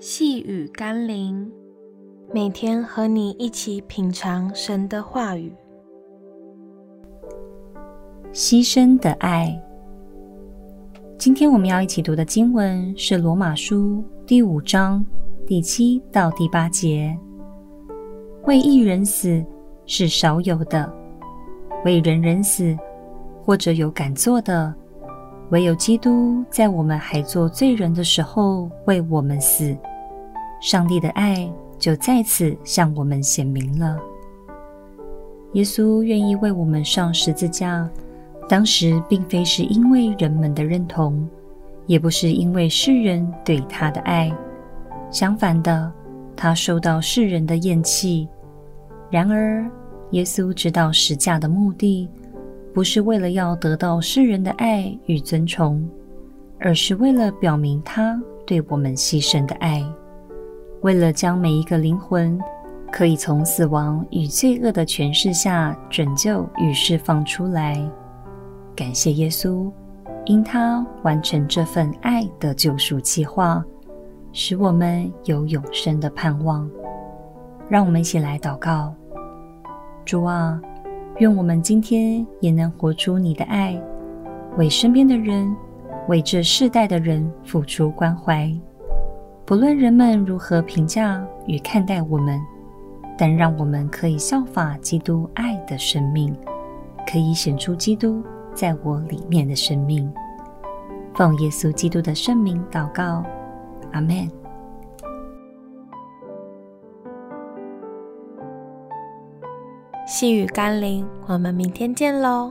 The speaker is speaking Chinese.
细雨甘霖，每天和你一起品尝神的话语。牺牲的爱。今天我们要一起读的经文是《罗马书》第五章第七到第八节。为一人死是少有的，为人人死，或者有敢做的，唯有基督在我们还做罪人的时候为我们死。上帝的爱就在此向我们显明了。耶稣愿意为我们上十字架，当时并非是因为人们的认同，也不是因为世人对他的爱。相反的，他受到世人的厌弃。然而，耶稣知道十架的目的，不是为了要得到世人的爱与尊崇，而是为了表明他对我们牺牲的爱。为了将每一个灵魂可以从死亡与罪恶的权势下拯救与释放出来，感谢耶稣，因他完成这份爱的救赎计划，使我们有永生的盼望。让我们一起来祷告：主啊，愿我们今天也能活出你的爱，为身边的人，为这世代的人付出关怀。不论人们如何评价与看待我们，但让我们可以效法基督爱的生命，可以显出基督在我里面的生命。奉耶稣基督的圣名祷告，阿门。细雨甘霖，我们明天见喽。